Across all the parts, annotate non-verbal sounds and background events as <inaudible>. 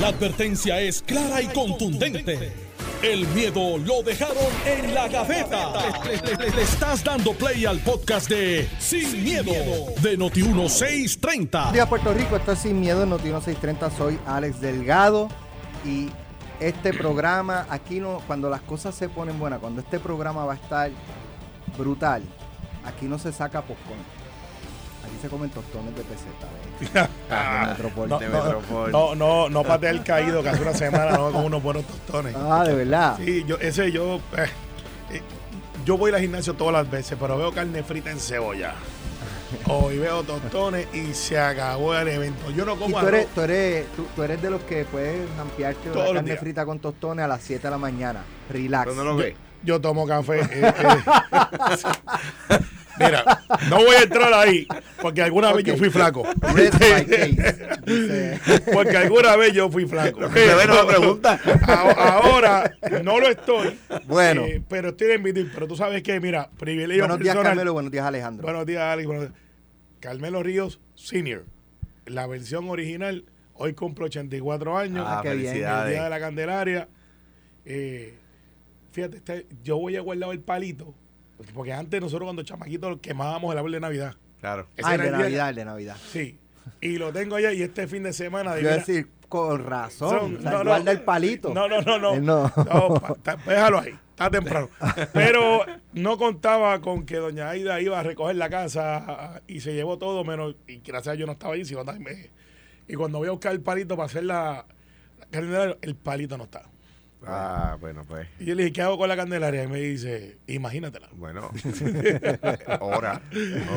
La advertencia es clara y contundente. El miedo lo dejaron en la gaveta. Le, estás dando play al podcast de Sin, miedo, de Noti1630. Buenos Puerto Rico, esto es Sin Miedo en Noti 630, soy Alex Delgado y este programa, aquí no, cuando las cosas se ponen buenas, cuando este programa va a estar brutal, aquí no se saca popcorn, aquí se comen tostones de peseta. ¿ves? <laughs> De Metropol. No, no, no, no, no pateé el caído que hace una semana no con unos buenos tostones. Ah, de verdad. Sí, yo, ese yo. eh, eh, yo voy al gimnasio todas las veces, pero veo carne frita en cebolla. Hoy veo tostones y se acabó el evento. Yo no Y como tú eres, arroz. tú, eres, tú, tú eres de los que puedes ampliarte la carne días. frita con tostones a las 7 de la mañana. Relax. ¿Dónde lo ves? Yo tomo café. eh, <laughs> eh. <laughs> Mira, no voy a entrar ahí, porque alguna vez yo fui flaco. <laughs> Porque alguna vez yo fui flaco. Me pregunta. A- Ahora no lo estoy. Bueno. eh, pero estoy en meeting. Pero tú sabes que, mira, privilegio Buenos días. Carmelo, buenos días Alejandro. Buenos días, Alex. Buenos días. Carmelo Ríos Senior. La versión original. Hoy cumplo 84 años. Ah, qué bien. el día de la Candelaria. Eh, fíjate, este- yo voy a guardar el palito. Porque, porque antes nosotros cuando chamaquitos quemábamos el árbol de Navidad. Claro. Ese ah, el de día- Navidad, el de Navidad. Sí. Y lo tengo allá y este fin de semana. Yo decir, con razón. son- o sea, no, no, guarda el palito. No, no, no, no. No. No, pa- ta- déjalo ahí. Está temprano. <laughs> Pero no contaba con que doña Aida iba a recoger la casa y se llevó todo, menos. Y gracias a Dios yo no estaba ahí, sino también. Y cuando voy a buscar el palito para hacer la, el palito no está. Ah, bueno, pues. Y yo le dije, ¿qué hago con la candelaria? Y me dice, imagínatela. Bueno. <laughs> Hora.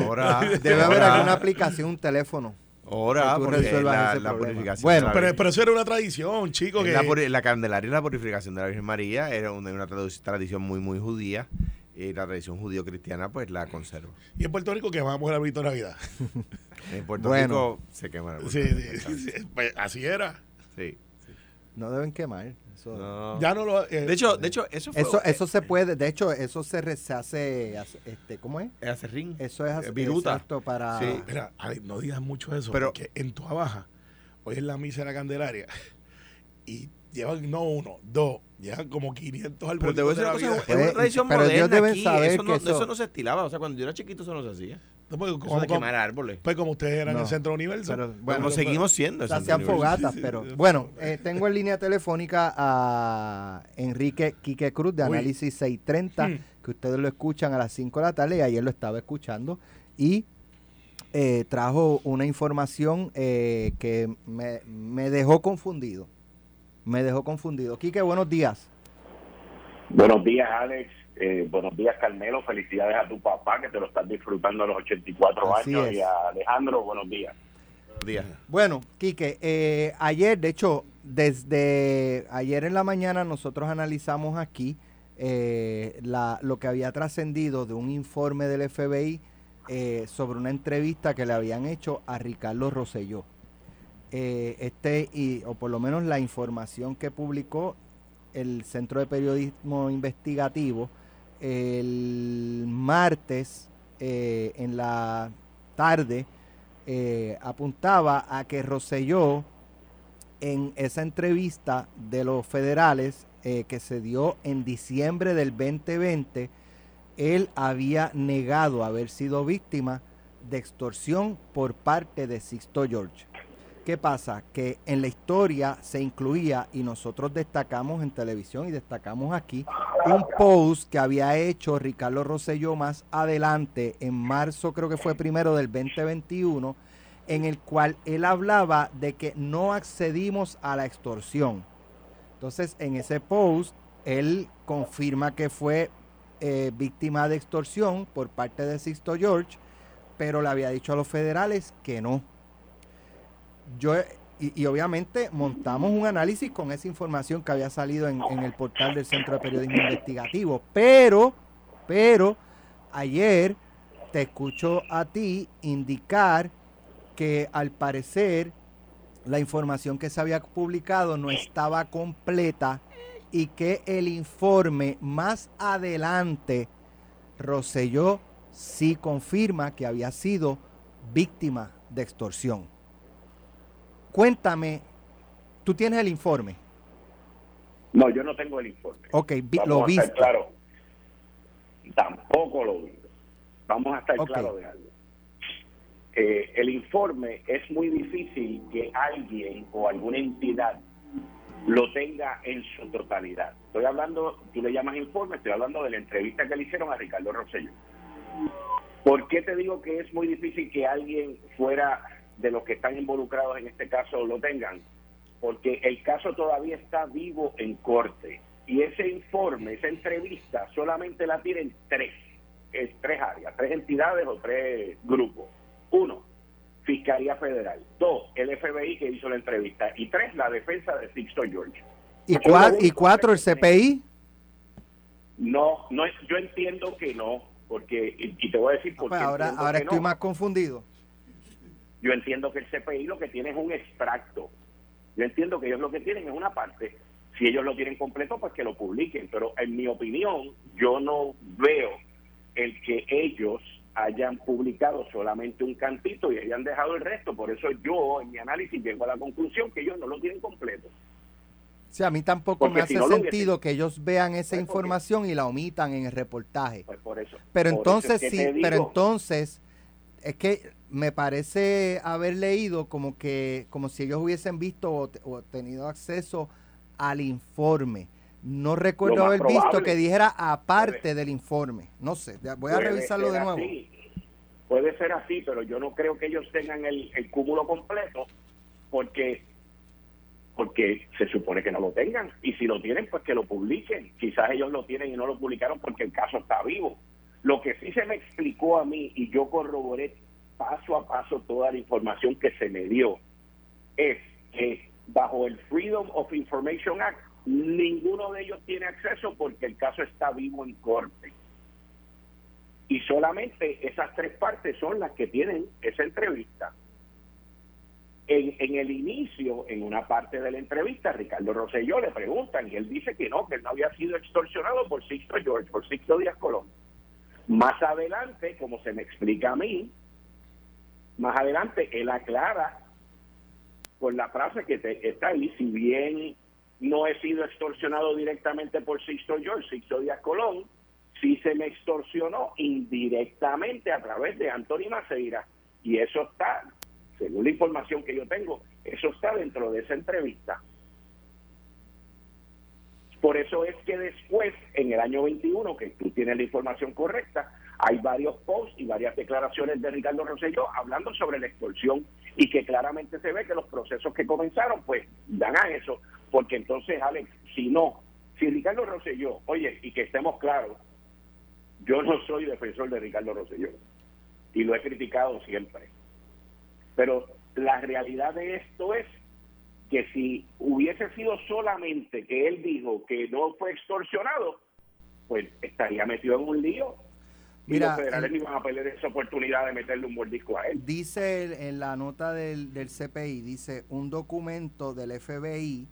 Hora. Debe haber alguna aplicación, un teléfono. Hora, que tú porque resuelvas la, la purificación. Bueno, Pero, pero eso era una tradición, chico. Es Que, La, Candelaria y la purificación de la Virgen María era una, tradición muy, muy judía. Y la tradición judío-cristiana, pues la conserva. y en Puerto Rico quemamos el arbolito de Navidad. <laughs> En Puerto Bueno. Rico se quema la Sí, sí, sí, pues, así era. Sí. No deben quemar. Eso, No. Ya no lo. eh, De hecho, de hecho, eso fue. eso, eso se puede, de hecho, eso se, re- se hace, hace- este, ¿cómo es? eh, acerrín. Eso es Eh, viruta. exacto para... Sí. Mira, no digas mucho eso, Pero- porque en tu Baja, hoy es la misa de la Candelaria, y llevan no uno, dos, llevan como 500 Pero te voy a decir una cosa, es una Pues, tradición pero ellos moderna deben aquí. saber eso, no, que eso- eso no se estilaba. O sea, cuando yo era chiquito eso no se hacía. Eso como, de quemar árboles. pues como ustedes eran No. el centro universo. Pero, Bueno, bueno, Como seguimos siendo. hacían fogatas, pero bueno, eh, tengo en línea telefónica a Enrique Quique Cruz de Uy. Análisis 630, Hmm. que ustedes lo escuchan a las 5 de la tarde y ayer lo estaba escuchando y eh, trajo una información eh, que me, me dejó confundido. Me dejó confundido. Quique, buenos días. Buenos días, Alex. Eh, buenos días, Carmelo. Felicidades a tu papá, que te lo estás disfrutando a los 84 Así años. es. Y a Alejandro, buenos días. Buenos días. Bueno, Quique, eh, ayer, de hecho, desde ayer en la mañana nosotros analizamos aquí eh, la- lo que había trascendido de un informe del FBI eh, sobre una entrevista que le habían hecho a Ricardo Rosselló. Eh, este, y, o por lo menos la información que publicó el Centro de Periodismo Investigativo el martes eh, en la tarde eh, apuntaba a que Rosselló en esa entrevista de los federales eh, que se dio en diciembre del 2020, él había negado haber sido víctima de extorsión por parte de Sixto George. ¿Qué pasa? Que en la historia se incluía, y nosotros destacamos en televisión y destacamos aquí, un post que había hecho Ricardo Rosselló más adelante, en marzo creo que fue primero del 2021, en el cual él hablaba de que no accedimos a la extorsión. Entonces, en ese post, él confirma que fue eh, víctima de extorsión por parte de Sixto George, pero le había dicho a los federales que no. Yo, y, obviamente montamos un análisis con esa información que había salido en, en el portal del Centro de Periodismo Investigativo, pero, pero, ayer te escucho a ti indicar que al parecer la información que se había publicado no estaba completa y que el informe más adelante Rosselló sí confirma que había sido víctima de extorsión. Cuéntame ¿Tú tienes el informe? No, yo no tengo el informe. Ok, vi- Vamos lo viste. claro. Tampoco lo vi. Vamos a estar Ok. claros de algo. Eh, el informe es muy difícil que alguien o alguna entidad lo tenga en su totalidad. Estoy hablando, tú le llamas informe, estoy hablando de la entrevista que le hicieron a Ricardo Rosselló. ¿Por qué te digo que es muy difícil que alguien fuera de los que están involucrados en este caso lo tengan? Porque el caso todavía está vivo en corte. Y ese informe, esa entrevista, solamente la tienen tres, es tres áreas, tres entidades o tres grupos. Uno, Fiscalía Federal. Dos, el FBI que hizo la entrevista. Y tres, la defensa de Sixto George. ¿Y, cua- y cuatro, el. CPI? No, no es, yo entiendo que no, porque, y, te voy a decir Ah, por pues qué. ahora ahora estoy no. más confundido. Yo entiendo que el CPI lo que tiene es un extracto. Yo entiendo que ellos lo que tienen es una parte. Si ellos lo tienen completo, pues que lo publiquen. Pero en mi opinión, yo no veo el que ellos hayan publicado solamente un cantito y hayan dejado el resto. Por eso yo, en mi análisis, llego a la conclusión que ellos no lo tienen completo. Sí, a mí tampoco Porque me si hace no sentido que ellos vean esa Pues, información y la omitan en el reportaje. Pues por eso. Pero por entonces eso es que sí, pero entonces es que me parece haber leído como que como si ellos hubiesen visto o, te- o tenido acceso al informe. No recuerdo haber visto que dijera aparte Puede- del informe. No sé, voy a revisarlo de nuevo. así, Puede ser así, pero yo no creo que ellos tengan el, el cúmulo completo porque porque se supone que no lo tengan. Y si lo tienen, pues que lo publiquen. Quizás ellos lo tienen y no lo publicaron porque el caso está vivo. Lo que sí se me explicó a mí y yo corroboré paso a paso toda la información que se me dio es que bajo el Freedom of Information Act ninguno de ellos tiene acceso porque el caso está vivo en corte. Y solamente esas tres partes son las que tienen esa entrevista. En, el inicio, en una parte de la entrevista, Ricardo Rosselló le preguntan y él dice que no, que él no había sido extorsionado por Sixto George, por Sixto Díaz Colón. Más adelante, como se me explica a mí, más adelante él aclara con la frase que te- está ahí, si bien no he sido extorsionado directamente por Sixto George, Sixto Díaz Colón, sí se me extorsionó indirectamente a través de Anthony Maceira. Y eso está, según la información que yo tengo, eso está dentro de esa entrevista. Por eso es que después, en el año 21, que tú tienes la información correcta, hay varios posts y varias declaraciones de Ricardo Rosselló hablando sobre la extorsión y que claramente se ve que los procesos que comenzaron, pues, dan a eso. Porque entonces, Alex, si no, si Ricardo Rosselló, oye, y que estemos claros, yo no soy defensor de Ricardo Rosselló y lo he criticado siempre. Pero la realidad de esto es que si hubiese sido solamente que él dijo que no fue extorsionado, pues estaría metido en un lío. Y Mira, los federales iban a perder esa oportunidad de meterle un mordisco a él. Dice en la nota del, del CPI, dice, un documento del FBI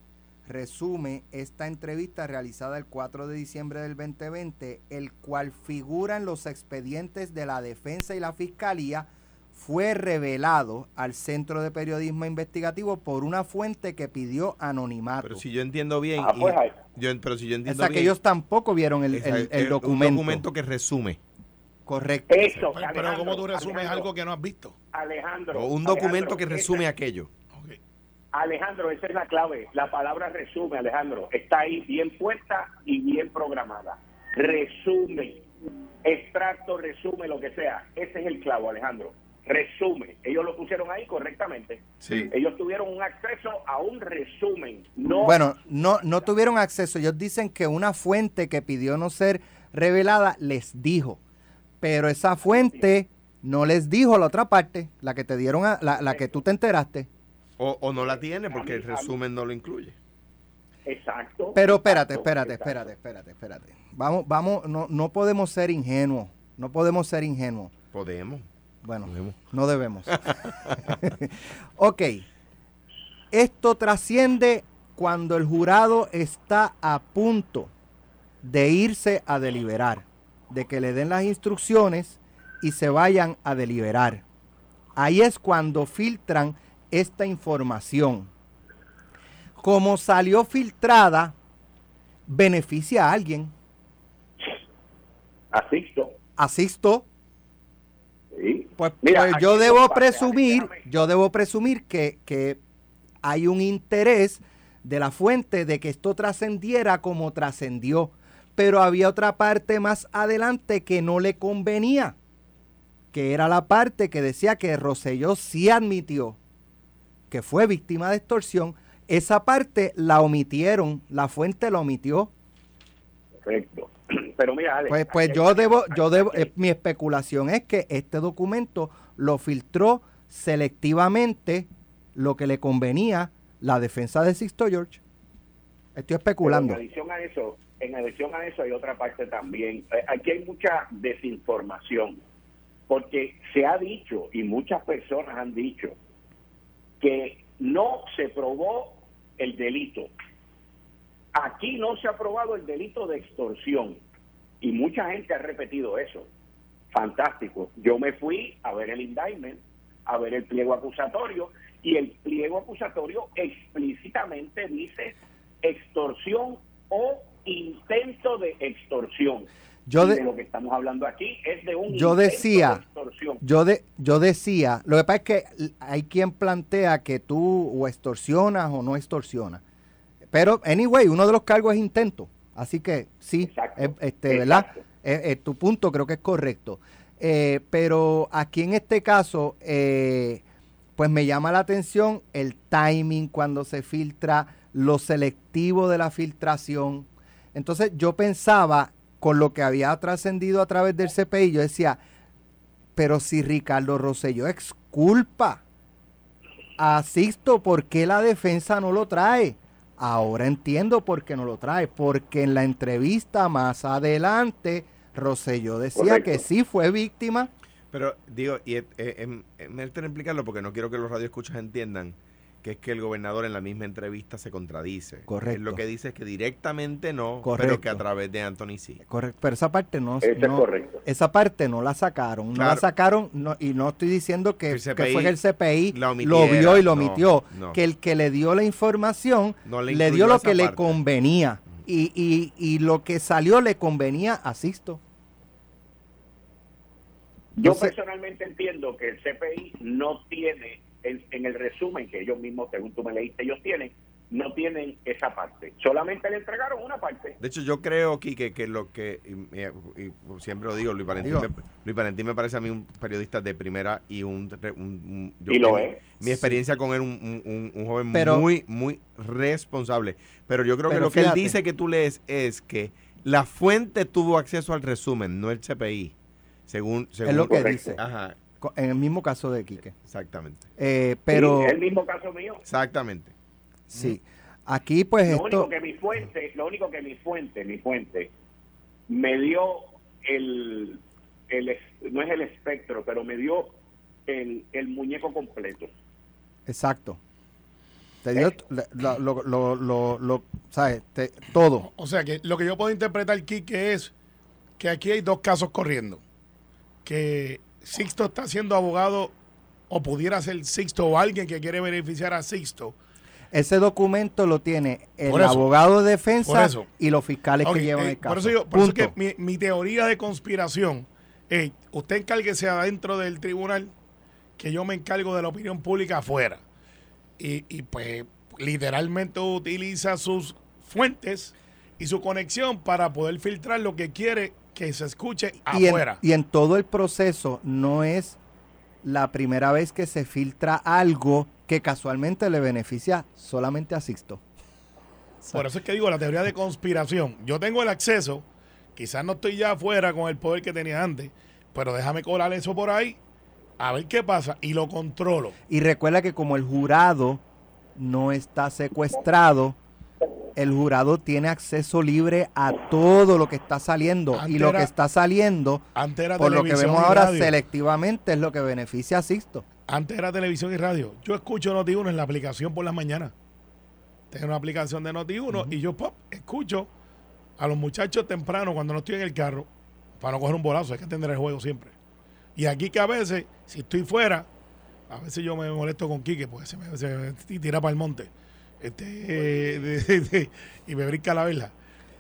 resume esta entrevista realizada el 4 de diciembre del 2020, el cual figura en los expedientes de la defensa y la fiscalía, fue revelado al Centro de Periodismo Investigativo por una fuente que pidió anonimato. Pero si yo entiendo bien, Ah, pues, y- ahí. yo- pero si yo o sea, que ellos tampoco vieron el, documento. Un documento que resume. Correcto. Eso, Pero, ¿cómo tú resumes Alejandro, algo que no has visto? Alejandro. O un documento Alejandro, que esa- resume aquello. Alejandro, esa es la clave. La palabra resume, Alejandro. Está ahí bien puesta y bien programada. Resume. Extracto, resume, lo que sea. Ese es el clavo, Alejandro. Resume. Ellos lo pusieron ahí correctamente. Sí. Ellos tuvieron un acceso a un resumen. No Bueno, no, no tuvieron acceso. Ellos dicen que una fuente que pidió no ser revelada les dijo. Pero esa fuente no les dijo la otra parte, la que te dieron, a- la, la que tú te enteraste. O, o no la tiene porque el resumen no lo incluye. Exacto. Pero espérate, espérate, espérate, espérate, espérate. Vamos, vamos, no, no podemos ser ingenuos. No podemos ser ingenuos. Podemos. Bueno, no debemos. <laughs> <laughs> ok. Esto trasciende cuando el jurado está a punto de irse a deliberar, de que le den las instrucciones y se vayan a deliberar. Ahí es cuando filtran esta información. como salió filtrada, beneficia a alguien. Asisto. Asisto. Sí. Pues, Mira, pues yo debo presumir, déjame. yo debo presumir que, que hay un interés de la fuente de que esto trascendiera como trascendió. Pero había otra parte más adelante que no le convenía, que era la parte que decía que Rosselló sí admitió que fue víctima de extorsión. Esa parte la omitieron, la fuente la omitió. Correcto. Pero mira, Alex, Pues, pues yo debo, yo debo, eh, mi especulación es que este documento lo filtró selectivamente lo que le convenía la defensa de Sixto George. Estoy Pero especulando. En adición a eso, en adición a eso hay otra parte también. Eh, Aquí hay mucha desinformación, porque se ha dicho y muchas personas han dicho que no se probó el delito. Aquí no se ha probado el delito de extorsión y mucha gente ha repetido eso. Fantástico. Yo me fui a ver el indictment, a ver el pliego acusatorio y el pliego acusatorio explícitamente dice extorsión o intento de extorsión. Yo de- de lo que estamos hablando aquí es de un Yo decía- de extorsión. Yo, de, yo decía, lo que pasa es que hay quien plantea que tú o extorsionas o no extorsionas. Pero, anyway, uno de los cargos es intento. Así que sí, Exacto, eh, este, ¿verdad? Eh, eh, tu punto creo que es correcto. Eh, pero aquí en este caso, eh, pues me llama la atención el timing cuando se filtra, lo selectivo de la filtración. Entonces yo pensaba, con lo que había trascendido a través del CPI, yo decía, pero si Ricardo Rosselló exculpa a Sixto, ¿por qué la defensa no lo trae? Ahora entiendo por qué no lo trae, porque en la entrevista más adelante Rosselló decía Correcto. que sí fue víctima. Pero digo, y eh, eh, em- em, explicarlo porque no quiero que los radioescuchas entiendan que es que el gobernador en la misma entrevista se contradice. Correcto. Él lo que dice es que directamente no, pero Correcto. que a través de Anthony sí. Correcto, pero esa parte no, Eso es no- correcto. esa parte no la sacaron, no la sacaron no- y no estoy diciendo que, El que CPI fue que el CPI lo vio y lo omitió, no. que el que le dio la información No le le, dio lo que le convenía y, y, y lo que salió le convenía a Sixto. Yo Entonces- personalmente entiendo que el CPI no tiene, en, en el resumen que ellos mismos, según tú me leíste, ellos tienen, no tienen esa parte. Solamente le entregaron una parte. De hecho, yo creo, Quique, que lo que, y, y- y siempre lo digo, Luis Valentín, Digo. me, Luis Valentín me parece a mí un periodista de primera y un... un- un- yo- Y lo es. Mi experiencia con él, un, un- joven Pero- muy, muy responsable. Pero yo creo que lo que él dice que tú lees es que la fuente tuvo acceso al resumen, no el CPI. Según, según Es lo que Correcto. dice, Ajá, en el mismo caso de Quique. exactamente. Eh, pero Sí, el mismo caso mío. Exactamente. sí, aquí pues Lo esto... único que mi fuente, lo único que mi fuente, mi fuente, me dio el, el no es el espectro, pero me dio el, el muñeco completo. Exacto. Te dio le- lo, lo, lo, lo- lo- ¿sabes? Te- todo. O sea que lo que yo puedo interpretar, Quique, es que aquí hay dos casos corriendo. Que Sixto está siendo abogado, o pudiera ser Sixto, o alguien que quiere beneficiar a Sixto. Ese documento lo tiene el eso. abogado de defensa y los fiscales que llevan eh, el caso. Por eso, yo- por eso Punto. que mi, mi teoría de conspiración es, usted encárguese adentro del tribunal, que yo me encargo de la opinión pública afuera. Y, y pues literalmente utiliza sus fuentes y su conexión para poder filtrar lo que quiere que se escuche y, en, afuera. y en todo el proceso no es la primera vez que se filtra algo que casualmente le beneficia solamente a Sixto. Por eso es que digo la teoría de conspiración. Yo tengo el acceso, quizás no estoy ya afuera con el poder que tenía antes, pero déjame colar eso por ahí, a ver qué pasa, y lo controlo. Y recuerda que como el jurado no está secuestrado, el jurado tiene acceso libre a todo lo que está saliendo. y lo que está saliendo, por lo que vemos ahora, radio. selectivamente es lo que beneficia a Sixto. Antes era televisión y radio. Yo escucho Noti1 en la aplicación por las mañanas. Tengo una aplicación de Noti1 y yo pop, escucho a los muchachos temprano cuando no estoy en el carro para no coger un bolazo. Hay que atender el juego siempre. Y aquí que a veces, si estoy fuera, a veces yo me molesto con Quique porque se me, se me tira para el monte. Este, de- de- de- y me brinca la verla.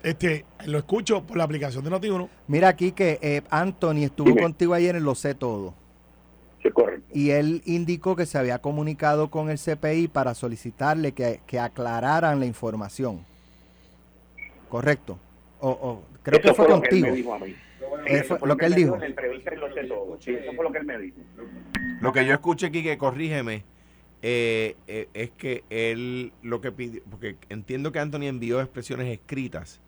Este, lo escucho por la aplicación de Noti1. Mira aquí que eh, Anthony estuvo Dime. contigo ayer en Lo Sé Todo. Sí, correcto. Y él indicó que se había comunicado con el CPI para solicitarle que, que aclararan la información. ¿Correcto? O, o- creo que Eso fue lo que él contigo. Eso fue fue lo que él dijo. En la entrevista y lo sé todo. Sí, eso fue lo que él me dijo. Lo que yo escuché aquí, que corrígeme, eh, eh, es que él lo que pidió, porque entiendo que Anthony envió expresiones escritas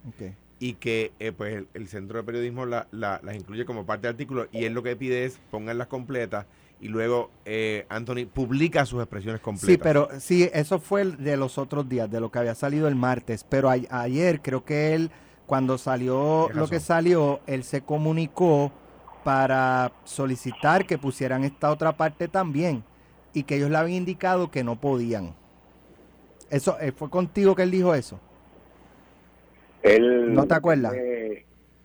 y que eh, pues el, el Centro de Periodismo la- la- las incluye como parte del artículo y él lo que pide es ponganlas completas y luego eh, Anthony publica sus expresiones completas. Sí, pero sí, eso fue el de los otros días, de lo que había salido el martes. Pero a- ayer creo que él, cuando salió lo que salió, él se comunicó para solicitar que pusieran esta otra parte también y que ellos le habían indicado que no podían. Eso eh, fue contigo que él dijo eso. Él, ¿No te acuerdas? eh,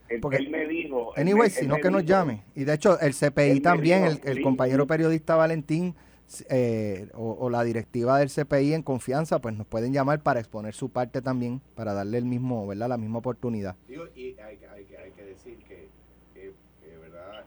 él, Porque- él me dijo. Anyway, me- si él no me que nos dijo- llame. Y de hecho, el CPI también, dijo, el, el sí, compañero sí. periodista Valentín eh, o, o la directiva del CPI en confianza, pues nos pueden llamar para exponer su parte también, para darle el mismo, ¿verdad? La misma oportunidad. Digo, y hay, que- hay que- hay que decir que, eh, eh, ¿verdad?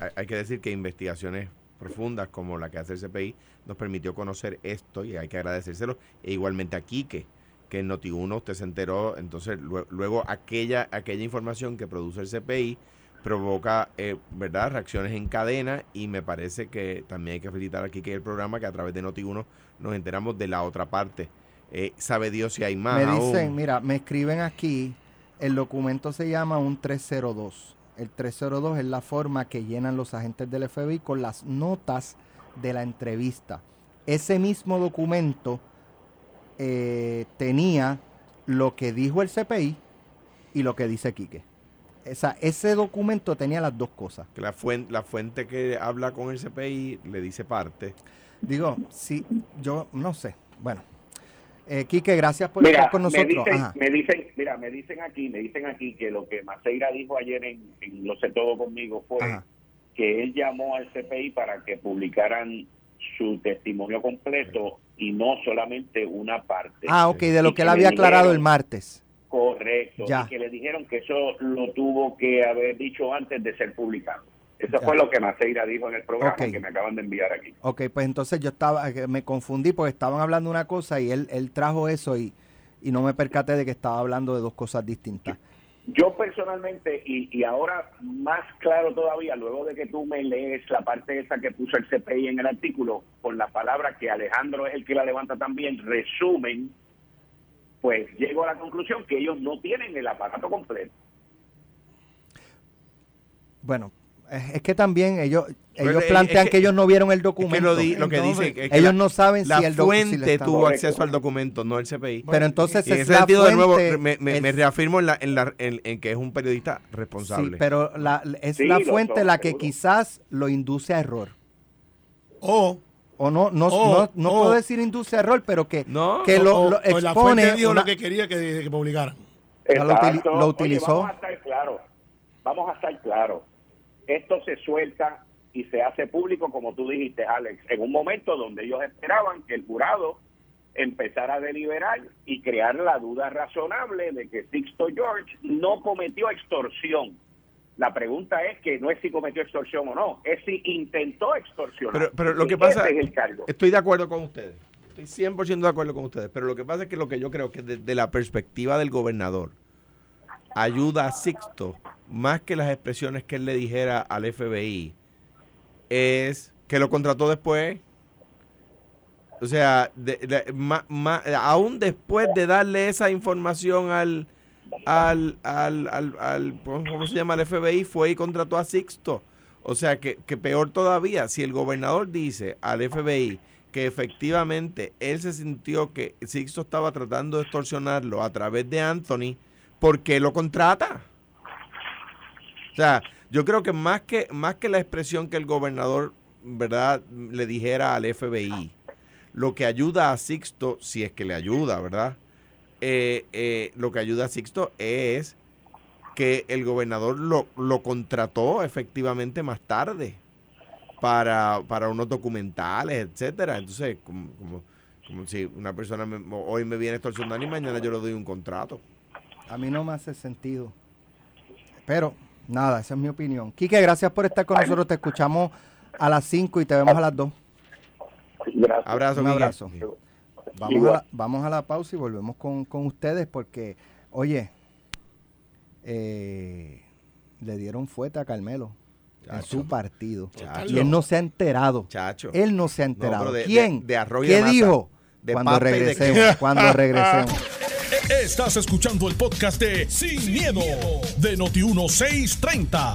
Hay, hay que decir que investigaciones profundas como la que hace el CPI nos permitió conocer esto y hay que agradecérselo. E igualmente a Quique, que en Noti1 usted se enteró, entonces lue- luego aquella, aquella información que produce el CPI provoca, eh, ¿verdad?, reacciones en cadena y me parece que también hay que felicitar a Quique y el programa que a través de Noti1 nos enteramos de la otra parte. Eh, sabe Dios si hay más. me aún. dicen, mira, me escriben aquí, el documento se llama un 302. El 302 es la forma que llenan los agentes del FBI con las notas de la entrevista. Ese mismo documento eh, tenía lo que dijo el CPI y lo que dice Quique. O sea, ese documento tenía las dos cosas. Que la fuente, la fuente que habla con el CPI le dice parte. Digo, sí, yo no sé. Bueno, eh, Quique, gracias por Mira, estar con me nosotros. dicen, me dicen, mira, me dicen aquí, me dicen aquí que lo que Maceira dijo ayer en, en Lo sé todo conmigo fue Ajá. que él llamó al CPI para que publicaran su testimonio completo y no solamente una parte. Ah, ok, de lo que él le había aclarado dijeron- el martes. Correcto. Ya. Y que le dijeron que eso lo tuvo que haber dicho antes de ser publicado. Eso Ya. fue lo que Maceira dijo en el programa que me acaban de enviar aquí. Ok, pues entonces yo estaba, eh, me confundí porque estaban hablando una cosa y él, él trajo eso y, y no me percaté de que estaba hablando de dos cosas distintas. Yo personalmente, y, y ahora más claro todavía, luego de que tú me lees la parte esa que puso el CPI en el artículo, con la palabra que Alejandro es el que la levanta también, resumen, pues llego a la conclusión que ellos no tienen el aparato completo. Bueno, es, que también ellos, ellos plantean es que, que- ellos no vieron el Es documento. que lo, di- lo que Entonces, dice es que ellos la- no saben la si el fuente tuvo Correcto. acceso al documento, no el CPI. Pero entonces y en es ese la sentido, de nuevo, fuente, me, me- el- me reafirmo en, la, en, la- en- en que es un periodista responsable. Sí, pero la, es Sí, la fuente son, la que seguro. quizás lo induce a error. O, O no, no, Oh, no, no oh. puedo decir induce a error, pero que, No, que lo, lo o la expone fuente dijo una- lo que quería que, que publicaran. Lo Oye, utilizó. vamos a estar claros. Vamos a estar claros. Esto se suelta y se hace público, como tú dijiste, Alex, en un momento donde ellos esperaban que el jurado empezara a deliberar y crear la duda razonable de que Sixto George no cometió extorsión. La pregunta es que no es si cometió extorsión o no, es si intentó extorsionar. Pero, pero lo que Y pasa, es el cargo. estoy de acuerdo con ustedes. Estoy 100% de acuerdo con ustedes. Pero lo que pasa es que lo que yo creo que desde la perspectiva del gobernador ayuda a Sixto más que las expresiones que él le dijera al FBI es que lo contrató después. O sea, de- aún después de darle esa información al, al, al, al, al- ¿cómo se llama? Al FBI, fue y contrató a Sixto. O sea, que, que peor todavía, si el gobernador dice al FBI que efectivamente él se sintió que Sixto estaba tratando de extorsionarlo a través de Anthony, ¿por qué lo contrata? O sea, yo creo que más que, más que la expresión que el gobernador, ¿verdad?, le dijera al FBI, lo que ayuda a Sixto, si es que le ayuda, ¿verdad? Eh, eh, lo que ayuda a Sixto es que el gobernador lo, lo contrató efectivamente más tarde para, para unos documentales, etcétera. Entonces, como, como, Como si una persona me- hoy me viene extorsionando y mañana yo le doy un contrato. A mí no me hace sentido. Pero, nada, esa es mi opinión. Quique, gracias por estar con nosotros. Te escuchamos a las 5 y te vemos a las 2. Gracias. Abrazo, Un abrazo. Vamos a, la, vamos a la pausa y volvemos con, con ustedes porque, oye, eh, le dieron fuerte a Carmelo en Chacho. su partido. Chacho. Y él no se ha enterado. Chacho. Él no se ha enterado. pero de- ¿Quién? de- de ¿Qué de dijo? De cuando regresemos. Cuando regresemos. <laughs> Estás escuchando el podcast de Sin, miedo, de Noti1630.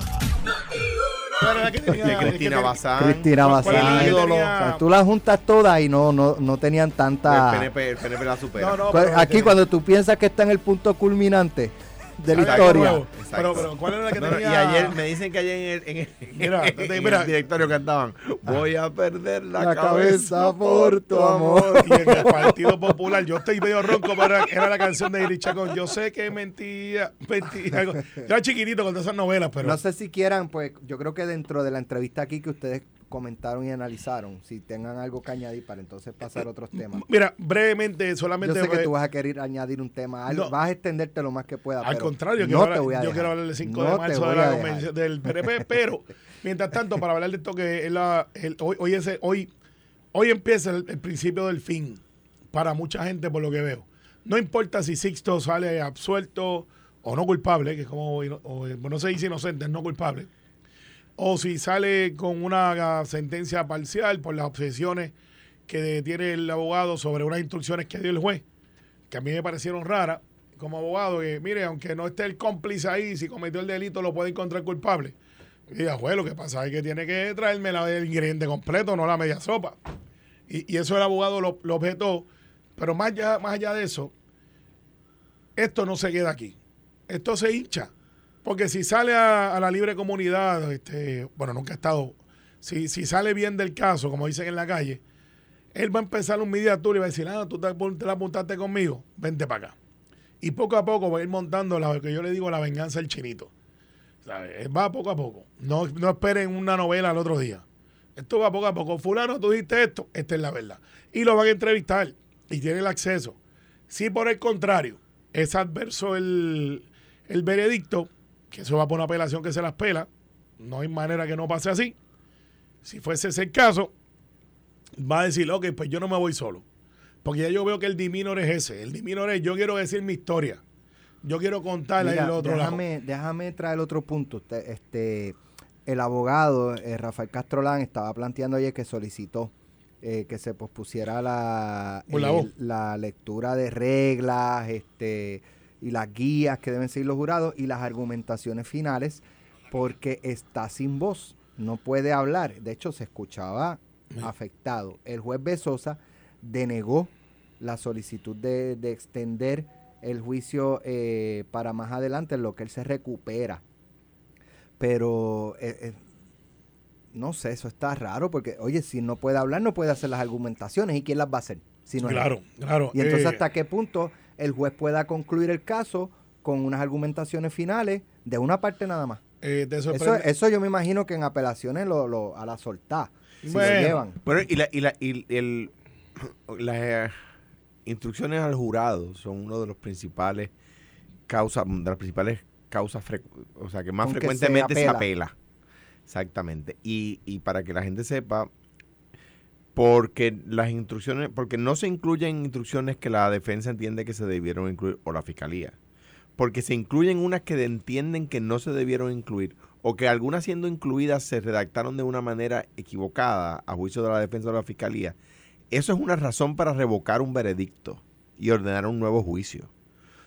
¿Cuál era la que tenía- De Cristina Bazán. Cristina ¿Cuál- cuál era la Bazán. O sea, tú las juntas todas y no, no, no tenían El tanta... PNP, el PNP la supera. No, no, Pues pero aquí cuando tú piensas que está en el punto culminante de la historia. Pero, pero, ¿cuál era la que No, tenía? y ayer me dicen que ayer en el, en el- Mira, <laughs> en el mira. directorio cantaban voy a perder la, La cabeza, cabeza por tu amor. Y en el Partido Popular, yo estoy medio ronco, pero era la canción de Iri Chacón. Yo sé que es mentira, mentira. Yo era chiquitito con todas esas novelas, pero. No sé si quieran, pues yo creo que dentro de la entrevista aquí que ustedes comentaron y analizaron, si tengan algo que añadir para entonces pasar a otros temas. Mira, brevemente, Yo solamente. sé que tú vas a querer añadir un tema, algo, No. vas a extenderte lo más que pueda. Al pero contrario, no quiero te hablar- voy a yo quiero hablar del 5 No de marzo de la convención del PNP, <laughs> pero mientras tanto, para hablar de esto que es la, el- hoy, hoy, ese, hoy, hoy empieza el, el principio del fin para mucha gente, por lo que veo. No importa si Sixto sale absuelto o no culpable, que es como, o, eh, no se dice inocente, es no culpable, o si sale con una sentencia parcial por las obsesiones que tiene el abogado sobre unas instrucciones que dio el juez, que a mí me parecieron raras como abogado, que mire, aunque no esté el cómplice ahí, si cometió el delito lo puede encontrar culpable. Y diga, juez, lo que pasa es que tiene que traerme la, el ingrediente completo, no la media sopa. Y, eso el abogado lo, lo objetó. Pero más allá, más allá de eso, esto no se queda aquí. Esto se hincha. Porque si sale a, la libre comunidad, este, bueno, nunca ha estado, si, si sale bien del caso, como dicen en la calle, él va a empezar un media tour y va a decir, ah, tú te, te la apuntaste conmigo, vente para acá. Y poco a poco va a ir montando lo que yo le digo la venganza del chinito. ¿Sabes? Va poco a poco. No, no esperen una novela al otro día. Esto va poco a poco. Fulano, tú dijiste esto, esta es la verdad. Y lo van a entrevistar y tiene el acceso. Si por el contrario es adverso el, el veredicto, que eso va por una apelación que se las pela, no hay manera que no pase así. Si fuese ese el caso, va a decir, ok, pues yo no me voy solo. Porque ya yo veo que el diminor es ese. El diminor es, yo quiero decir mi historia. Yo quiero contarla Mira, el otro lado. déjame, déjame traer otro punto. Este, el abogado eh, Rafael Castrolán estaba planteando ayer que solicitó eh, que se pospusiera la, voz. la lectura de reglas este, y las guías que deben seguir los jurados y las argumentaciones finales porque está sin voz, no puede hablar. De hecho, se escuchaba afectado. El juez Besosa denegó la solicitud de, de extender el juicio eh, para más adelante en lo que él se recupera. Pero eh, eh, no sé, eso está raro porque, oye, si no puede hablar, no puede hacer las argumentaciones. ¿Y quién las va a hacer? Si no es claro, claro. Y entonces, ¿hasta qué punto el juez pueda concluir el caso con unas argumentaciones finales de una parte nada más? eh, te Eso, yo me imagino que en apelaciones lo, lo- a la soltá. Si Bueno. lo llevan. Bueno, y, la, y, la, y el, las eh, instrucciones al jurado son uno de los principales causas, de las principales causas, o sea, que más Con que se frecuentemente se apela. apela. Exactamente. Y, y para que la gente sepa, porque las instrucciones, porque no se incluyen instrucciones que la defensa entiende que se debieron incluir, o la fiscalía. Porque se incluyen unas que entienden que no se debieron incluir, o que algunas siendo incluidas se redactaron de una manera equivocada a juicio de la defensa o de la fiscalía. Eso es una razón para revocar un veredicto y ordenar un nuevo juicio.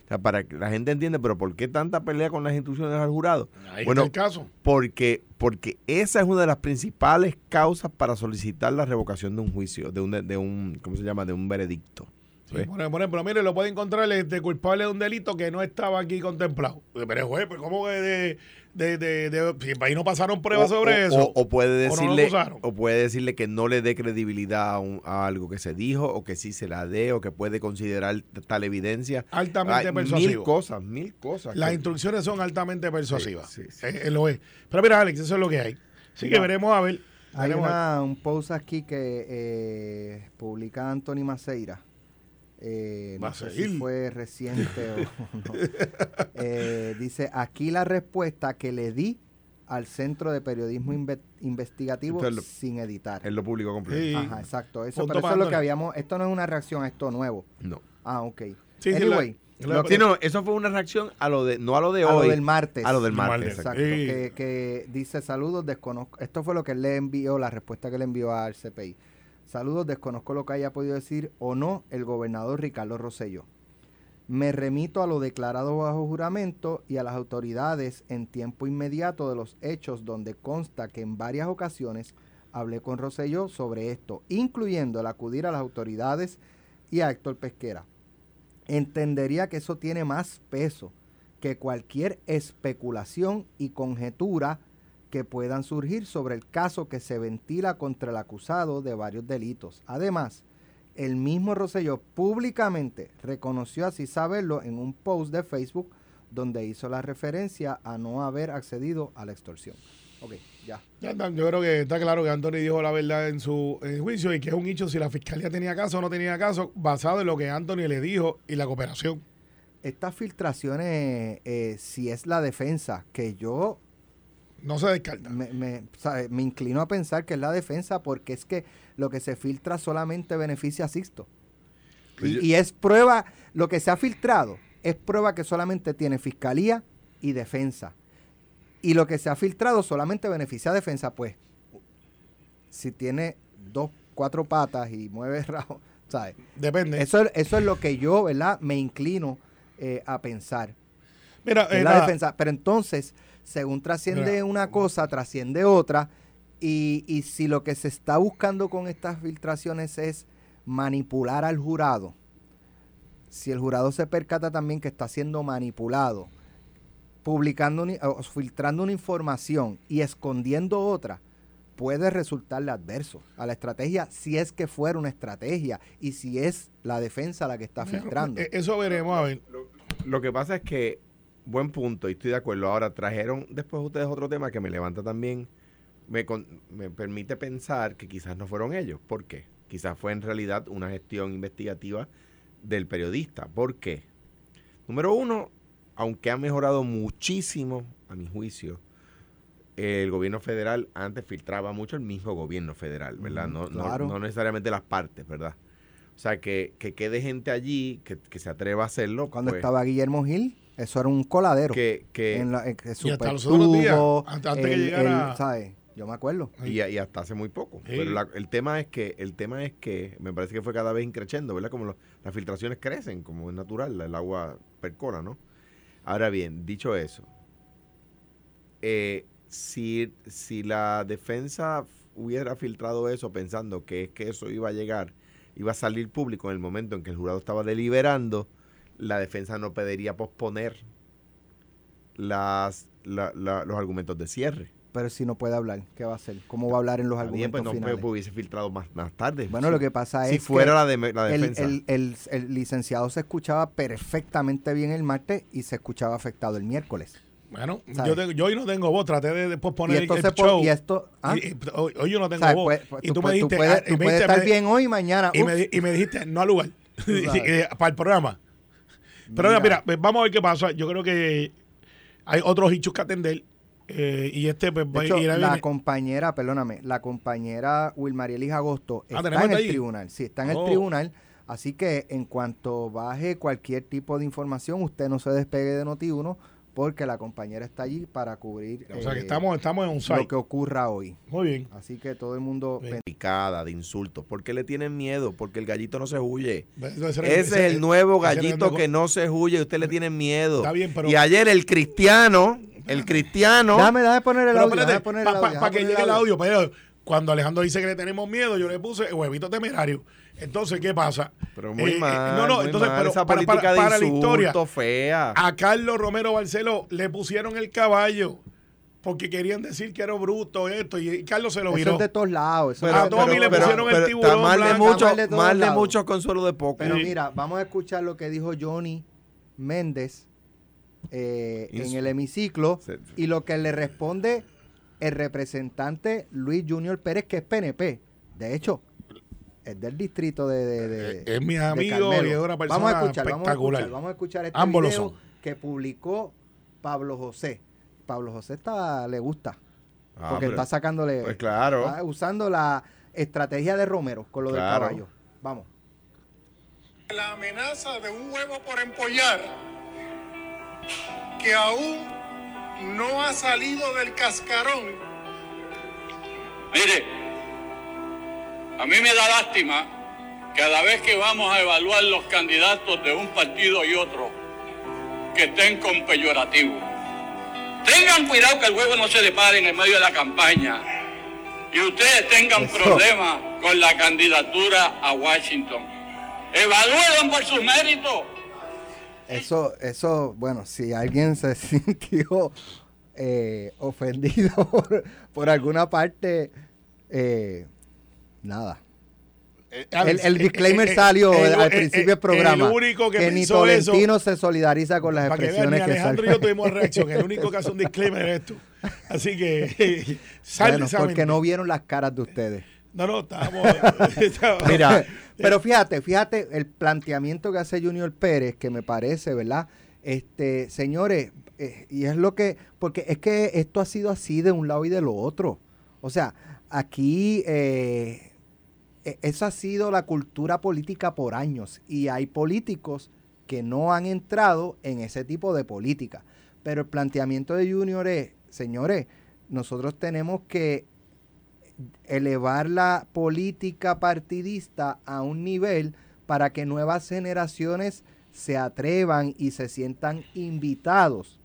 O sea, para que la gente entienda, pero ¿por qué tanta pelea con las instrucciones al jurado? Ahí bueno, está el caso. Porque, porque esa es una de las principales causas para solicitar la revocación de un juicio, de un, de un ¿cómo se llama? De un veredicto. Sí, ¿Ves? por, ejemplo, mire, lo puede encontrar este, culpable de un delito que no estaba aquí contemplado. Pero, juez, pues, ¿cómo que de, de, de, de- si ahí no pasaron pruebas O- sobre o- eso? O, o puede ¿O no lo decirle, o puede decirle que no le dé credibilidad a, un- a algo que se dijo, o que sí se la dé, o que puede considerar tal evidencia. altamente Hay persuasivo. Mil cosas, mil cosas. Las que- instrucciones son altamente persuasivas. Sí, sí, sí. Eh, eh, lo es. Pero mira, Alex, eso es lo que hay. Así que veremos a ver. Hay una- un post aquí que eh, publica Anthony Maceira. Eh, no sé si fue reciente o no. <laughs> Eh, dice, aquí la respuesta que le di al Centro de Periodismo Inve- Investigativo lo- sin editar. Es lo público completo. Sí. Ajá, exacto. Eso, pero eso es lo que habíamos... Esto no es una reacción a esto nuevo. No. Ah, ok. Sí, sí, la- lo la- que- Sí, no, eso fue una reacción a lo de, no a lo de a hoy. lo del martes. A lo del martes. martes. exacto. Exacto, Sí. que, que dice saludos, desconozco. Esto fue lo que él le envió, la respuesta que le envió al CPI. Saludos, desconozco lo que haya podido decir o no el gobernador Ricardo Rosselló. Me remito a lo declarado bajo juramento y a las autoridades en tiempo inmediato de los hechos donde consta que en varias ocasiones hablé con Rosselló sobre esto, incluyendo el acudir a las autoridades y a Héctor Pesquera. Entendería que eso tiene más peso que cualquier especulación y conjetura que puedan surgir sobre el caso que se ventila contra el acusado de varios delitos. Además, el mismo Rosselló públicamente reconoció así saberlo en un post de Facebook donde hizo la referencia a no haber accedido a la extorsión. Ok, ya. Yo creo que está claro que Anthony dijo la verdad en su en juicio y que es un hecho si la fiscalía tenía caso o no tenía caso, basado en lo que Anthony le dijo y la cooperación. Estas filtraciones, eh, si es la defensa, que yo No se descarta. me, me, sabe, me inclino a pensar que es la defensa porque es que lo que se filtra solamente beneficia a Sixto. Pues Y, es prueba, lo que se ha filtrado es prueba que solamente tiene fiscalía y defensa. Y lo que se ha filtrado solamente beneficia a defensa, pues si tiene dos, cuatro patas y mueve <laughs> rabo, ¿sabes? Depende. Eso, es- eso es lo que yo, ¿verdad? Me inclino eh, a pensar. Mira, la defensa. Pero entonces, según trasciende Mira. una cosa, trasciende otra. Y, y si lo que se está buscando con estas filtraciones es manipular al jurado, si el jurado se percata también que está siendo manipulado, publicando o filtrando una información y escondiendo otra, puede resultarle adverso a la estrategia si es que fuera una estrategia y si es la defensa la que está filtrando. eh, eso veremos a ver. Lo que pasa es que, buen punto, y estoy de acuerdo. Ahora trajeron después ustedes otro tema que me levanta también, me, con- me permite pensar que quizás no fueron ellos. ¿Por qué? Quizás fue en realidad una gestión investigativa del periodista. ¿Por qué? Número uno, aunque ha mejorado muchísimo, a mi juicio, el gobierno federal antes filtraba mucho el mismo gobierno federal, ¿verdad? No, no- claro. no necesariamente las partes, ¿verdad? O sea, que, que quede gente allí que, que se atreva a hacerlo. Cuando pues, estaba Guillermo Gil, eso era un coladero. que, que- en la, en que Y hasta super los otros días, tubo, antes- que el- llegara- el- ¿sabes? Yo me acuerdo. y, y hasta hace muy poco. Sí. Pero la- el tema es que el tema es que me parece que fue cada vez increciendo, ¿verdad? Como lo- las filtraciones crecen, como es natural, el agua percola, ¿no? Ahora bien, dicho eso, eh, si, si la defensa hubiera filtrado eso pensando que es que eso iba a llegar, iba a salir público en el momento en que el jurado estaba deliberando, la defensa no pediría posponer las, la- la- los argumentos de cierre. Pero si no puede hablar, ¿qué va a hacer? ¿Cómo va a hablar en los bien, argumentos pues no finales? pues, hubiese filtrado más, más tarde. bueno, Si- lo que pasa si es fuera que la, de, la el, defensa. el- el- el licenciado se escuchaba perfectamente bien el martes y se escuchaba afectado el miércoles. Bueno, ¿Sabes? yo, tengo- yo hoy no tengo voz, traté de, de Y posponer esto el, se show. y esto, ¿ah? Y- y- hoy, hoy yo no tengo ¿sabes? voz. Pues- pues y tú, tú me pues, tú dijiste, puedes, ah, tú puedes dijiste, estar me- bien hoy y mañana. y, me, y me dijiste, no al lugar. <laughs> Eh, para el programa. Pero mira, Mira. vamos a ver qué pasa. Yo creo que hay otros hichos que atender. eh, y este, pues, va a ir a la viene. compañera, perdóname, la compañera Wilmarielis Agosto Ah, está ¿tenemos en el ahí? tribunal. Sí, está en Oh. el tribunal. Así que en cuanto baje cualquier tipo de información, usted no se despegue de Noti1 porque la compañera está allí para cubrir O sea, que eh, estamos, estamos en un lo site. que ocurra hoy. Muy bien. Así que todo el mundo... Bien. picada, de insultos. ¿Por qué le tienen miedo? Porque el gallito no se huye. Ese es el nuevo el gallito que no se huye. Usted le tiene miedo. Está bien, pero- Y ayer el cristiano, el cristiano, Déjame, déjame poner el Pero audio. espérate, déjame poner el para que llegue el audio, pero cuando Alejandro dice que le tenemos miedo, yo le puse huevito temerario. Entonces, ¿qué pasa? pero muy Eh, eh, mal. no, no, muy entonces, mal. pero esa para, política para- para la historia, fea. a Carlos Romero Barceló le pusieron el caballo porque querían decir que era bruto esto y Carlos se lo Eso viró. es de todos lados. eso Pero a Tommy todos le pusieron el está tiburón mal de blanco. mucho, Mal de todos mal de lados. mucho consuelo de poco. Pero Sí. mira, vamos a escuchar lo que dijo Johnny Méndez eh, en el hemiciclo y lo que le responde el representante Luis Junior Pérez, que es PNP. De hecho, es del distrito de. de- de- Eh, es mi amigo Carmelo. y es una persona vamos a escuchar, vamos a espectacular. escuchar, vamos a escuchar este Ambos lo video son. que publicó Pablo José. Pablo José está, le gusta, Ah, porque pero- está sacándole, Pues claro. está usando la estrategia de Romero con lo Claro. del caballo. Vamos. la amenaza de un huevo por empollar que aún no ha salido del cascarón. Mire, a mí me da lástima cada vez que vamos a evaluar los candidatos de un partido y otro que estén con peyorativo. Tengan cuidado que el huevo no se le pare en el medio de la campaña y ustedes tengan Eso. problemas con la candidatura a Washington. Evalúen por sus méritos. Eso, eso, bueno, si alguien se <laughs> sintió eh, ofendido <laughs> por, por alguna parte, eh, nada. Eh, El, eh, disclaimer salió al principio del programa. El único que, ni hizo eso, Tolentino se solidariza con las que expresiones ni que Alejandro y yo tuvimos reacción. El único que hace un <laughs> disclaimer es tú. Así que, Bueno, porque no vieron las caras de ustedes. No, no, estábamos. <laughs> estábamos- Mira, pero fíjate, fíjate el planteamiento que hace Junior Pérez, que me parece, ¿verdad? Este, señores, eh, y es lo que, porque es que esto ha sido así de un lado y de lo otro. O sea, aquí eh, e- esa ha sido la cultura política por años y hay políticos que no han entrado en ese tipo de política. Pero el planteamiento de Junior es, señores, nosotros tenemos que elevar la política partidista a un nivel para que nuevas generaciones se atrevan y se sientan invitados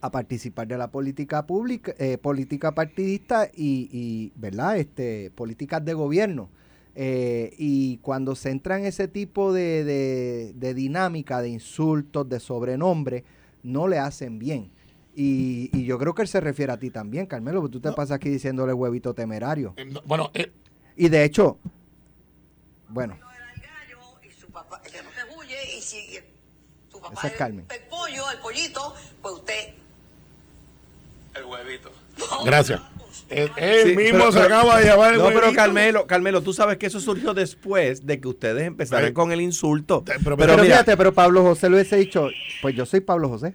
a participar de la política pública, eh, política partidista y, ¿verdad? Este, políticas de gobierno. Eh, y cuando se entra en ese tipo de- de dinámica, de insultos, de sobrenombre, no le hacen bien. Y, y yo creo que él se refiere a ti también, Carmelo, porque tú te No. pasas aquí diciéndole huevito temerario. Eh, no, Bueno, eh, Y de hecho, bueno, era el gallo y su papá, que no se huye, y si su papá Esa es Carmen. el pollo, el pollito, pues usted. El huevito. gracias. Él, Sí, mismo pero- se pero- acaba de llamar el No, pero. Carmelo, Carmelo, tú sabes que eso surgió después de que ustedes empezaran Ay. con el insulto. Pero- pero, pero mira, fíjate, pero Pablo José lo hubiese dicho, pues yo soy Pablo José.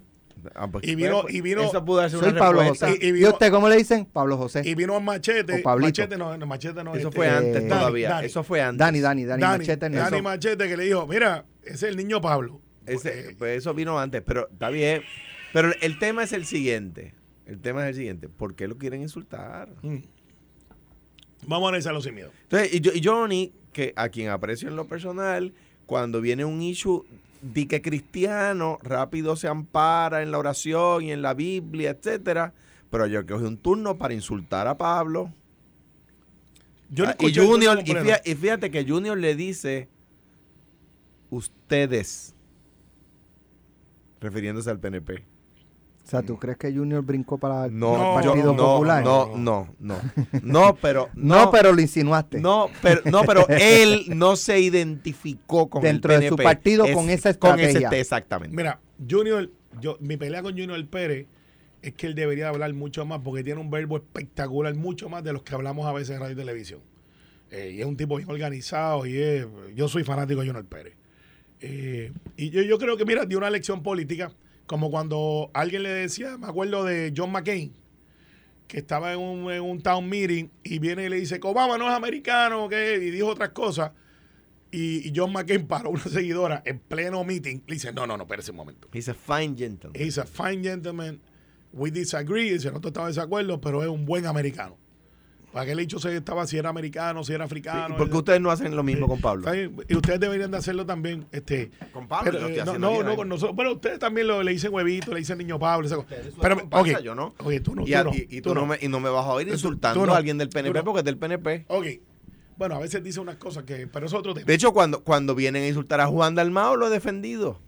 Ah, pues, Y vino- pues, y vino- Eso pudo ser Soy una Pablo respuesta. José. Y- y usted cómo le dicen? Pablo José. Y vino Machete. O Pablito. Machete no, no, Machete no. Eso este, fue antes Eh, todavía. Dani. Eso fue antes. Dani, Dani, Dani, Dani, Machete Dani eso. Machete que le dijo, mira, ese es el niño Pablo. Ese- Eh, pues eso vino antes, pero está bien. Pero el tema es el siguiente. El tema es el siguiente. ¿Por qué lo quieren insultar? mm. Vamos a analizarlo sin miedo. Entonces, y, yo- y Johnny, que a quien aprecio en lo personal, cuando viene un issue di que cristiano, rápido se ampara en la oración y en la Biblia, etcétera. Pero yo cogí un turno para insultar a Pablo. Yo no Ah, y Junior, fíjate, y fíjate que Junior le dice ustedes, refiriéndose al PNP. O sea, ¿tú crees que Junior brincó para el No, yo- Partido no, Popular? no, no, no, no, pero <laughs> No, pero lo insinuaste. no, pero no, pero <laughs> él no se identificó con Dentro el de su PNP. partido con esa con ese- estrategia. exactamente. Mira, Junior, yo, mi pelea con Junior Pérez es que él debería hablar mucho más porque tiene un verbo espectacular, mucho más de los que hablamos a veces en radio y televisión. Eh, y es un tipo bien organizado y es, yo soy fanático de Junior Pérez. Eh, y yo, yo creo que, mira, dio una lección política, como cuando alguien le decía, me acuerdo de John McCain, que estaba en un, en un town meeting y viene y le dice Obama no es americano, que y dijo otras cosas. Y, y John McCain paró una seguidora en pleno meeting. Le dice, no, no, no, espérese un momento. He's a fine gentleman. He's a fine gentleman. We disagree. Dice, nosotros estamos de desacuerdo, pero es un buen americano. Para que el hecho se estaba si era americano, si era africano. porque ustedes no hacen lo mismo con Pablo. Y ustedes deberían de hacerlo también. Este, Con Pablo, pero, yo estoy eh, no, no, no, con nosotros. Pero ustedes también lo, le dicen huevito, le dicen niño Pablo. esa cosa. Ustedes Pero, son comparsa, ok. yo no. Oye, tú no. y, tú a- no, y- y tú, no me, y no me vas a oír insultando a alguien del PNP no. porque es del PNP. Ok. Bueno, a veces dice unas cosas que. Pero es otro tema. De hecho, cuando, cuando vienen a insultar a Juan Dalmao, lo he defendido.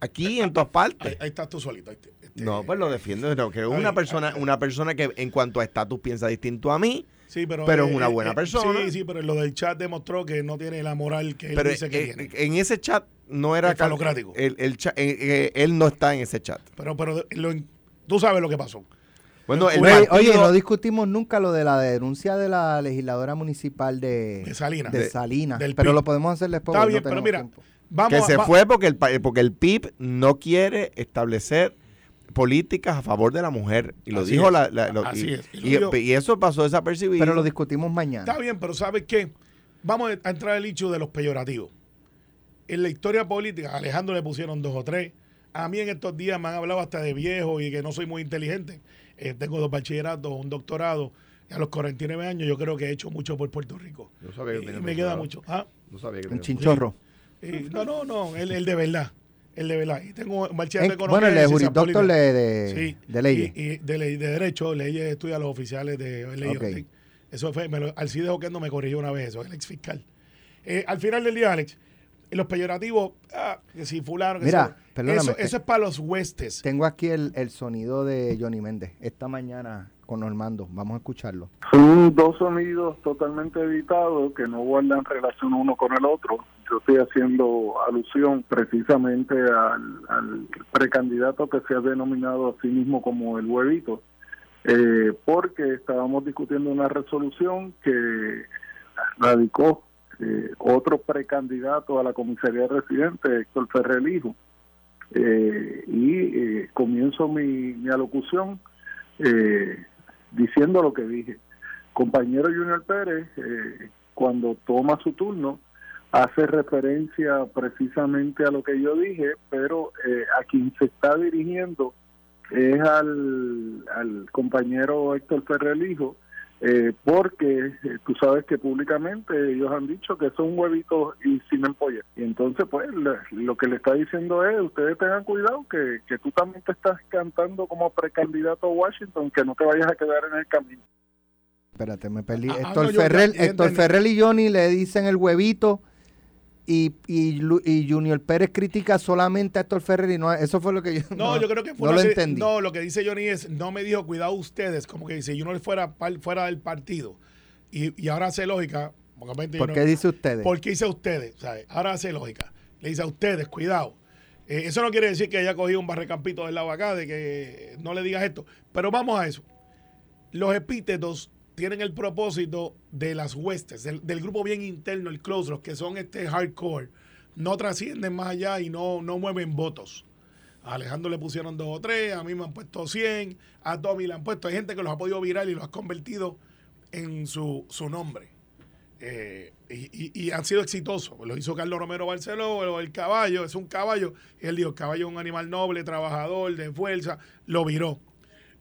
Aquí, en todas ahí, partes. ahí estás tú solito. este, este, No, pues lo defiendo. no, que es una Ay, persona, ay, una persona que en cuanto a estatus piensa distinto a mí. Sí, pero, pero es una buena eh, persona. Sí, sí, pero lo del chat demostró que no tiene la moral que él Pero dice que eh, tiene. en ese chat no era falocrático. El, el cha- eh, eh, él no está en ese chat. Pero, pero lo- tú sabes lo que pasó. Bueno, el Oye, partido- oye, no discutimos nunca lo de la denuncia de la legisladora municipal de, De Salinas. de De- Salinas, del pero PIB. lo podemos hacer después. Está bien, no pero mira, vamos que a- se va- fue porque el, porque el PIB no quiere establecer políticas a favor de la mujer. Y lo Así dijo es. la... la- lo- Así y, es. Y lo y- dijo- y eso pasó desapercibido. Pero lo discutimos mañana. Está bien, pero ¿sabes qué? Vamos a entrar al hecho de los peyorativos. En la historia política, a Alejandro le pusieron dos o tres. A mí en estos días me han hablado hasta de viejo y que no soy muy inteligente. Eh, tengo dos bachilleratos, un doctorado. Y a los 49 años yo creo que he hecho mucho por Puerto Rico. No sabía que Y tenía me queda mucho. ¿Ah? No sabía que Un tenía- chinchorro. Y- no, no, no, el, el de verdad. El de verdad. Y tengo un bachillerato En- de bueno, el de jurisdoctor políticas. de, de, Sí, de leyes. Y, y de, ley- de derecho, leyes estudia a los oficiales de leyes. Ok. Eso fue, me lo, Alcides Oquendo me corrigió una vez eso, el ex fiscal. Eh, al final del día, Alex, los peyorativos, ah, que si fulano, que Mira, eso, eso es para los huestes. Tengo aquí el, el sonido de Johnny Méndez esta mañana con Normando. Vamos a escucharlo. Son dos sonidos totalmente editados que no guardan relación uno con el otro. Yo estoy haciendo alusión precisamente al, precandidato que se ha denominado a sí mismo como el huevito, eh, porque estábamos discutiendo una resolución que radicó eh, otro precandidato a la comisaría residente, Héctor Ferrer Hijo. Eh, y eh, comienzo mi, mi alocución eh, diciendo lo que dije. Compañero Junior Pérez, eh, cuando toma su turno, hace referencia precisamente a lo que yo dije, pero eh, a quien se está dirigiendo es al, al compañero Héctor Ferrer Hijo, eh, porque eh, tú sabes que públicamente ellos han dicho que son huevitos y sin empolla. Y entonces, pues, le- lo que le está diciendo es, ustedes tengan cuidado que, que tú también te estás cantando como precandidato a Washington, que no te vayas a quedar en el camino. Espérate, me perdí. Ah, ah, Héctor, no, Ferrer, Héctor. Ferrer y Johnny le dicen el huevito y, y, y Junior Pérez critica solamente a Héctor Ferrer y no eso fue lo que yo No, <laughs> yo creo que fue no lo serie- entendí. No, lo que dice Johnny es, no me dijo cuidado ustedes, como que yo no fuera fuera del partido. Y, y ahora hace lógica. porque ¿Por no- qué dice ustedes? ¿Por qué dice ustedes? ¿sabe? Ahora hace lógica. Le dice a ustedes, cuidado. Eh, eso no quiere decir que haya cogido un barrecampito del lado acá, de que no le digas esto. Pero vamos a eso. Los epítetos tienen el propósito de las huestes, del, grupo bien interno, el close, los que son este hardcore, no trascienden más allá y no, no mueven votos. A Alejandro le pusieron dos o tres, a mí me han puesto 100, a Tommy le han puesto. Hay gente que los ha podido virar y los ha convertido en su, su nombre. Eh, y, han sido exitosos. Lo hizo Carlos Romero Barceló, el, el caballo, es un caballo. Y él dijo, el caballo es un animal noble, trabajador, de fuerza. Lo viró.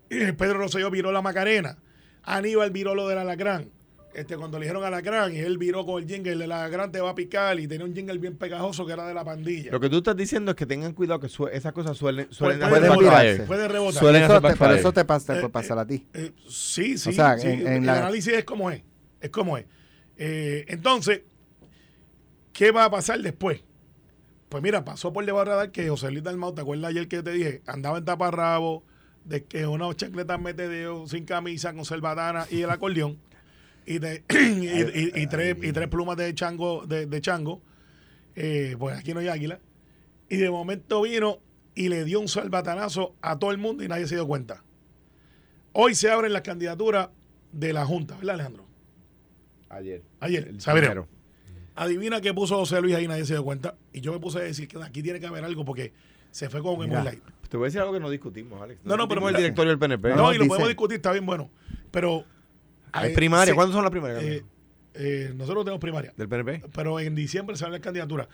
Eh, Pedro Rosselló viró la Macarena. Aníbal viró lo del alacrán. Este, cuando le dijeron alacrán, y él viró con el jingle, el alacrán te va a picar, y tenía un jingle bien pegajoso que era de la pandilla. Lo que tú estás diciendo es que tengan cuidado que su- esas cosas suelen, suelen Puede- pueden rebotar, puede rebotar. Suelen eso te, pero eso te pasa, te Eh, puede pasar a ti. Eh, sí, sí. O sea, sí. en- en el la- análisis es como es. Es como es. Eh, entonces, ¿qué va a pasar después? Pues mira, pasó por debajo radar que José Luis Dalmau, ¿te acuerdas ayer que te dije? Andaba en taparrabo, de que una chancletas metedeo, sin camisa, con cerbatana y el acordeón. Y, de- <clears throat> y, y- y tres, y tres plumas de chango, de, de chango. Eh, pues aquí no hay águila. Y de momento vino y le dio un salvatanazo a todo el mundo y nadie se dio cuenta. Hoy se abren las candidaturas de la Junta, ¿verdad, Alejandro? Ayer. Ayer, El. Adivina qué puso José Luis ahí, nadie se dio cuenta. Y yo me puse a decir que aquí tiene que haber algo porque se fue con Mira. Light. Te voy a decir algo que no discutimos, Alex. No, no, pero discutimos el directorio del PNP. No, No, y lo dice- podemos discutir, está bien bueno. Pero. Hay eh, primaria. se- ¿Cuándo son las primarias? eh, eh, nosotros tenemos primaria. ¿Del PNP? Pero en diciembre salen las candidaturas.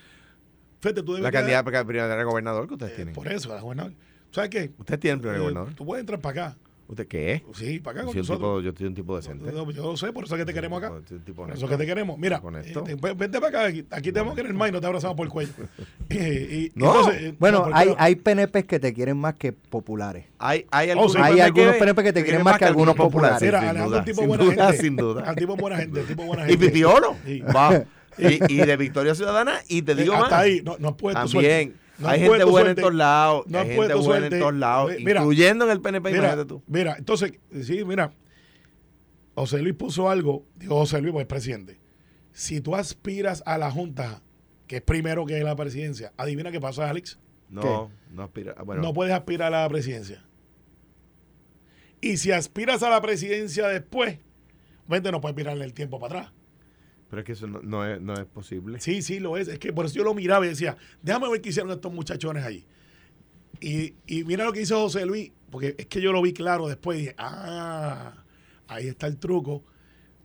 Fíjate, tú debes La candidata primera de gobernador que ustedes eh, tienen. Por eso, la gobernador. ¿Sabes qué? ¿Ustedes tienen primer Eh, gobernador? Tú puedes entrar para acá. ¿Usted qué? Sí, para acá Yo con soy, un tipo, nosotros. yo soy un tipo decente. No, yo lo sé, por eso es que te queremos acá. Yo soy un tipo Por eso es que te queremos. Mira, eh, te- vente para acá. Aquí, aquí te vamos a querer más y no te abrazamos por el cuello. <laughs> <laughs> Eh, y- No. eh, Bueno, no, hay, no- hay PNPs que te quieren más que populares. Hay, hay Oh, sí. Hay PNP algunos PNP que te quieren más que algunos populares. Mira, sin Alejandro duda, es un tipo sin buena duda, gente. Sin duda. Al tipo buena gente, tipo buena <laughs> Y gente. Pipiolo. Sí. Va. Y, y de Victoria Ciudadana. Y te digo Eh, más. hasta ahí, no, no has puesto También. suerte. No hay gente buena suerte. en todos lados. No hay gente buena suerte. en todos lados. Mira, incluyendo en el PNP, Mira, imagínate tú. mira, entonces, sí, mira, José Luis puso algo, digo José Luis, pues presidente. Si tú aspiras a la Junta, que es primero que la presidencia, adivina qué pasa, Alex. No, no aspira. ah, Bueno, no puedes aspirar a la presidencia. Y si aspiras a la presidencia después, obviamente no puedes mirarle el tiempo para atrás. Pero es que eso no, no es, no es posible. Sí, sí, lo es. Es que por eso yo lo miraba y decía, déjame ver qué hicieron estos muchachones ahí. Y, y mira lo que hizo José Luis, porque es que yo lo vi claro después y dije, ah, ahí está el truco.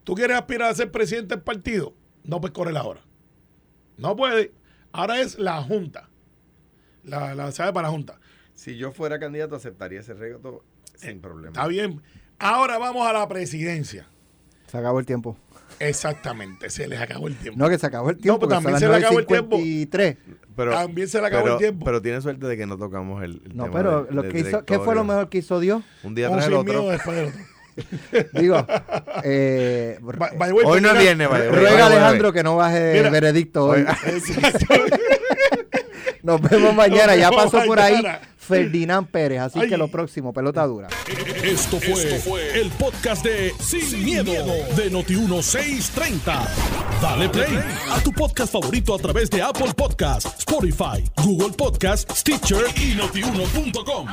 ¿Tú quieres aspirar a ser presidente del partido? No puedes correr ahora. No puede. Ahora es la Junta. La, la sabe para la Junta. Si yo fuera candidato, aceptaría ese reto sin problema. Está bien. Ahora vamos a la presidencia. Se acabó el tiempo. Exactamente, se les acabó el tiempo. No, que se acabó el tiempo. pero que también se le acabó el tiempo. 9:53. Pero, También se le acabó pero, el tiempo. Pero tiene suerte de que no tocamos el, el No, tema pero del- lo del que hizo, ¿qué fue lo mejor que hizo Dios? Un día tras el otro. después del otro. <laughs> Digo, <laughs> eh, By- by way, Hoy no viene, ruega Alejandro que no baje Mira, veredicto hoy. <laughs> Exacto. Nos vemos mañana. Nos Ya pasó por ahí. Ferdinand Pérez. Así Ay. que lo próximo, pelota dura. Esto fue, el podcast de Sin, miedo, de Noti1630. Dale play a tu podcast favorito a través de Apple Podcasts, Spotify, Google Podcasts, Stitcher y notiuno.com.